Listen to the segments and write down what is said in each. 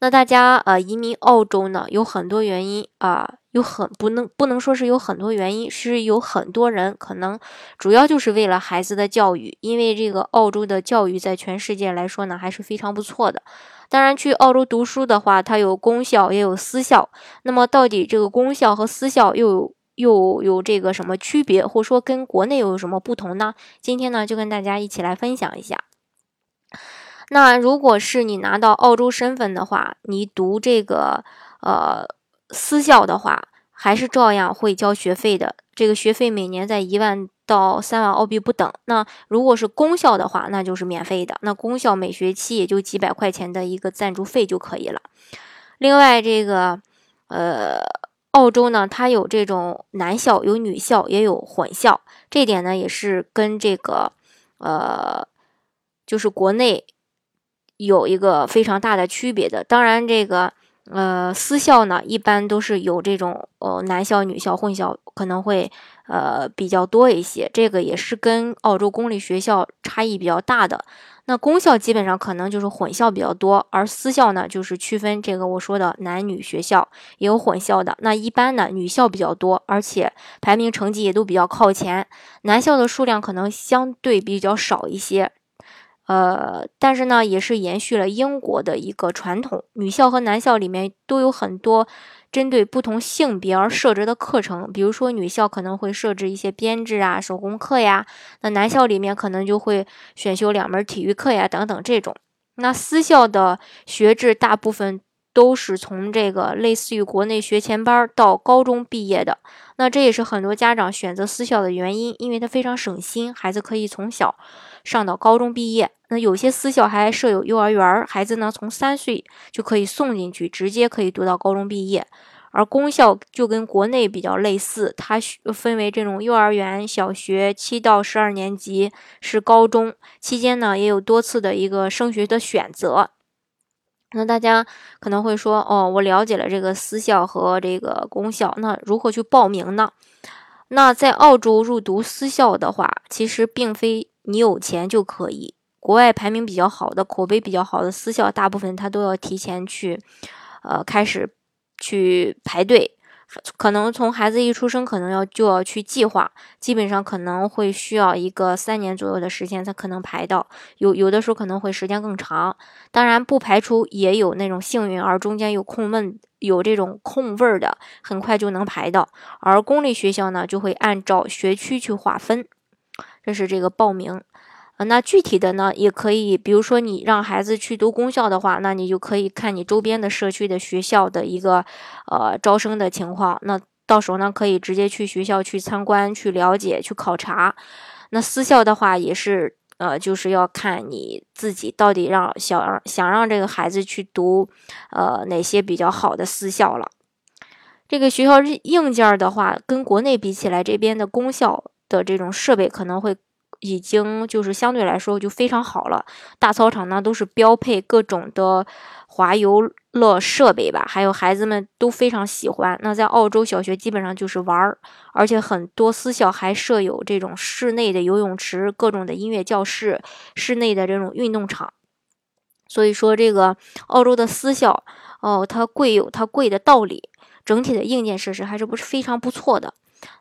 那大家呃移民澳洲呢，有很多原因啊，有很不能不能说是有很多原因，是有很多人可能主要就是为了孩子的教育，因为这个澳洲的教育在全世界来说呢还是非常不错的。当然去澳洲读书的话，它有公校也有私校，那么到底这个公校和私校又有又有这个什么区别，或者说跟国内又有什么不同呢？今天呢就跟大家一起来分享一下。那如果是你拿到澳洲身份的话，你读这个呃私校的话，还是照样会交学费的。这个学费每年在一万到三万澳币不等。那如果是公校的话，那就是免费的。那公校每学期也就几百块钱的一个赞助费就可以了。另外，这个呃澳洲呢，它有这种男校、有女校，也有混校。这点呢，也是跟这个呃就是国内。有一个非常大的区别的，当然这个呃私校呢，一般都是有这种呃男校女校混校，可能会呃比较多一些。这个也是跟澳洲公立学校差异比较大的。那公校基本上可能就是混校比较多，而私校呢就是区分这个我说的男女学校也有混校的。那一般呢女校比较多，而且排名成绩也都比较靠前，男校的数量可能相对比较少一些。呃，但是呢，也是延续了英国的一个传统，女校和男校里面都有很多针对不同性别而设置的课程。比如说，女校可能会设置一些编制啊、手工课呀；那男校里面可能就会选修两门体育课呀，等等这种。那私校的学制大部分都是从这个类似于国内学前班到高中毕业的。那这也是很多家长选择私校的原因，因为它非常省心，孩子可以从小上到高中毕业。那有些私校还设有幼儿园，孩子呢从三岁就可以送进去，直接可以读到高中毕业。而公校就跟国内比较类似，它分为这种幼儿园、小学七到十二年级是高中期间呢，也有多次的一个升学的选择。那大家可能会说，哦，我了解了这个私校和这个公校，那如何去报名呢？那在澳洲入读私校的话，其实并非你有钱就可以。国外排名比较好的、口碑比较好的私校，大部分他都要提前去，呃，开始去排队。可能从孩子一出生，可能要就要去计划，基本上可能会需要一个三年左右的时间才可能排到。有有的时候可能会时间更长。当然，不排除也有那种幸运儿中间有空问有这种空位儿的，很快就能排到。而公立学校呢，就会按照学区去划分。这是这个报名。那具体的呢，也可以，比如说你让孩子去读公校的话，那你就可以看你周边的社区的学校的一个呃招生的情况。那到时候呢，可以直接去学校去参观、去了解、去考察。那私校的话，也是呃，就是要看你自己到底让想让想让这个孩子去读呃哪些比较好的私校了。这个学校硬件的话，跟国内比起来，这边的公校的这种设备可能会。已经就是相对来说就非常好了，大操场呢都是标配各种的滑游乐设备吧，还有孩子们都非常喜欢。那在澳洲小学基本上就是玩儿，而且很多私校还设有这种室内的游泳池、各种的音乐教室、室内的这种运动场。所以说这个澳洲的私校哦，它贵有它贵的道理，整体的硬件设施还是不是非常不错的。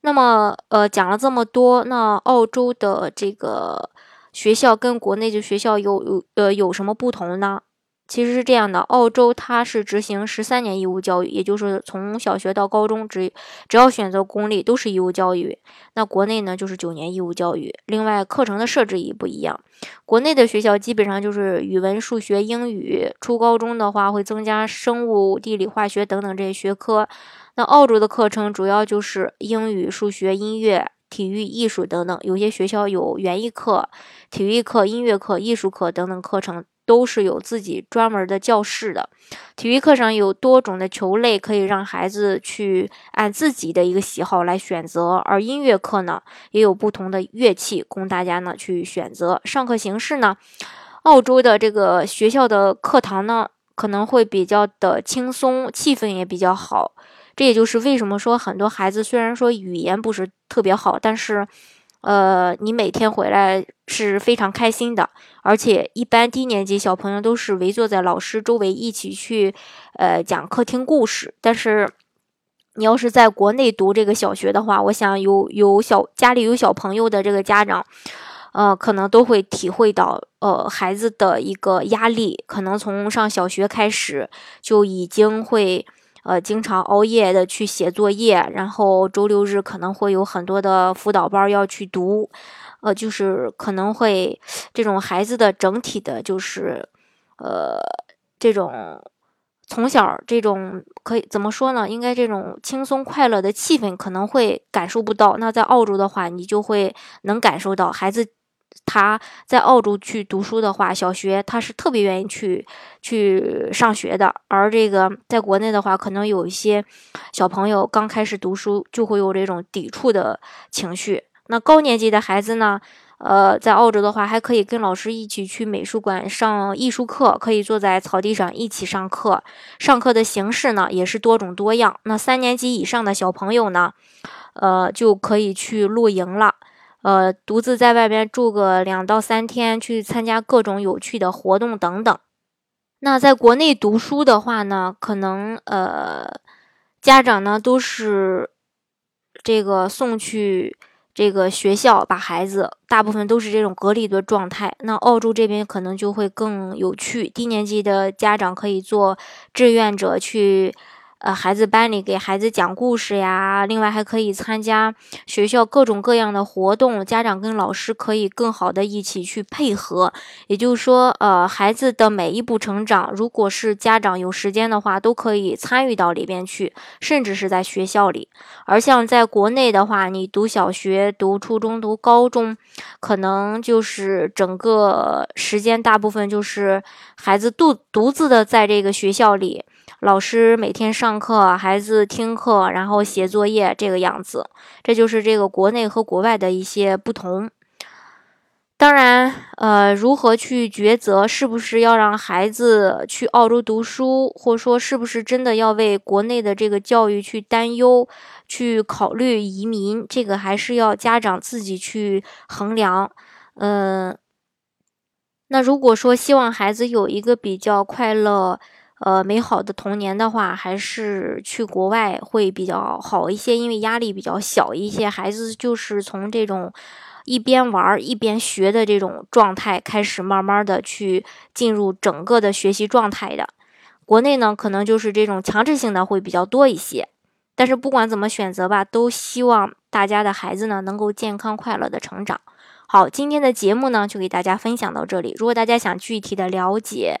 那么，呃，讲了这么多，那澳洲的这个学校跟国内的学校有有呃有什么不同呢？其实是这样的，澳洲它是执行十三年义务教育，也就是从小学到高中，只只要选择公立都是义务教育。那国内呢就是九年义务教育，另外课程的设置也不一样。国内的学校基本上就是语文、数学、英语，初高中的话会增加生物、地理、化学等等这些学科。那澳洲的课程主要就是英语、数学、音乐、体育、艺术等等，有些学校有园艺课、体育课、音乐课、艺术课等等课程都是有自己专门的教室的。体育课上有多种的球类，可以让孩子去按自己的一个喜好来选择。而音乐课呢，也有不同的乐器供大家呢去选择。上课形式呢，澳洲的这个学校的课堂呢，可能会比较的轻松，气氛也比较好。这也就是为什么说很多孩子虽然说语言不是特别好，但是。呃，你每天回来是非常开心的，而且一般低年级小朋友都是围坐在老师周围一起去，呃，讲课听故事。但是你要是在国内读这个小学的话，我想有有小家里有小朋友的这个家长，呃，可能都会体会到，呃，孩子的一个压力，可能从上小学开始就已经会。呃，经常熬夜的去写作业，然后周六日可能会有很多的辅导班要去读，呃，就是可能会这种孩子的整体的，就是呃，这种从小这种可以怎么说呢？应该这种轻松快乐的气氛可能会感受不到。那在澳洲的话，你就会能感受到孩子。他在澳洲去读书的话，小学他是特别愿意去去上学的。而这个在国内的话，可能有一些小朋友刚开始读书就会有这种抵触的情绪。那高年级的孩子呢？呃，在澳洲的话，还可以跟老师一起去美术馆上艺术课，可以坐在草地上一起上课。上课的形式呢，也是多种多样。那三年级以上的小朋友呢，呃，就可以去露营了。呃，独自在外边住个两到三天，去参加各种有趣的活动等等。那在国内读书的话呢，可能呃，家长呢都是这个送去这个学校，把孩子大部分都是这种隔离的状态。那澳洲这边可能就会更有趣，低年级的家长可以做志愿者去。呃，孩子班里给孩子讲故事呀，另外还可以参加学校各种各样的活动，家长跟老师可以更好的一起去配合。也就是说，呃，孩子的每一步成长，如果是家长有时间的话，都可以参与到里边去，甚至是在学校里。而像在国内的话，你读小学、读初中、读高中，可能就是整个时间大部分就是孩子独独自的在这个学校里。老师每天上课，孩子听课，然后写作业，这个样子，这就是这个国内和国外的一些不同。当然，呃，如何去抉择是不是要让孩子去澳洲读书，或者说是不是真的要为国内的这个教育去担忧、去考虑移民，这个还是要家长自己去衡量。嗯，那如果说希望孩子有一个比较快乐。呃，美好的童年的话，还是去国外会比较好一些，因为压力比较小一些。孩子就是从这种一边玩一边学的这种状态开始，慢慢的去进入整个的学习状态的。国内呢，可能就是这种强制性的会比较多一些。但是不管怎么选择吧，都希望大家的孩子呢能够健康快乐的成长。好，今天的节目呢就给大家分享到这里。如果大家想具体的了解，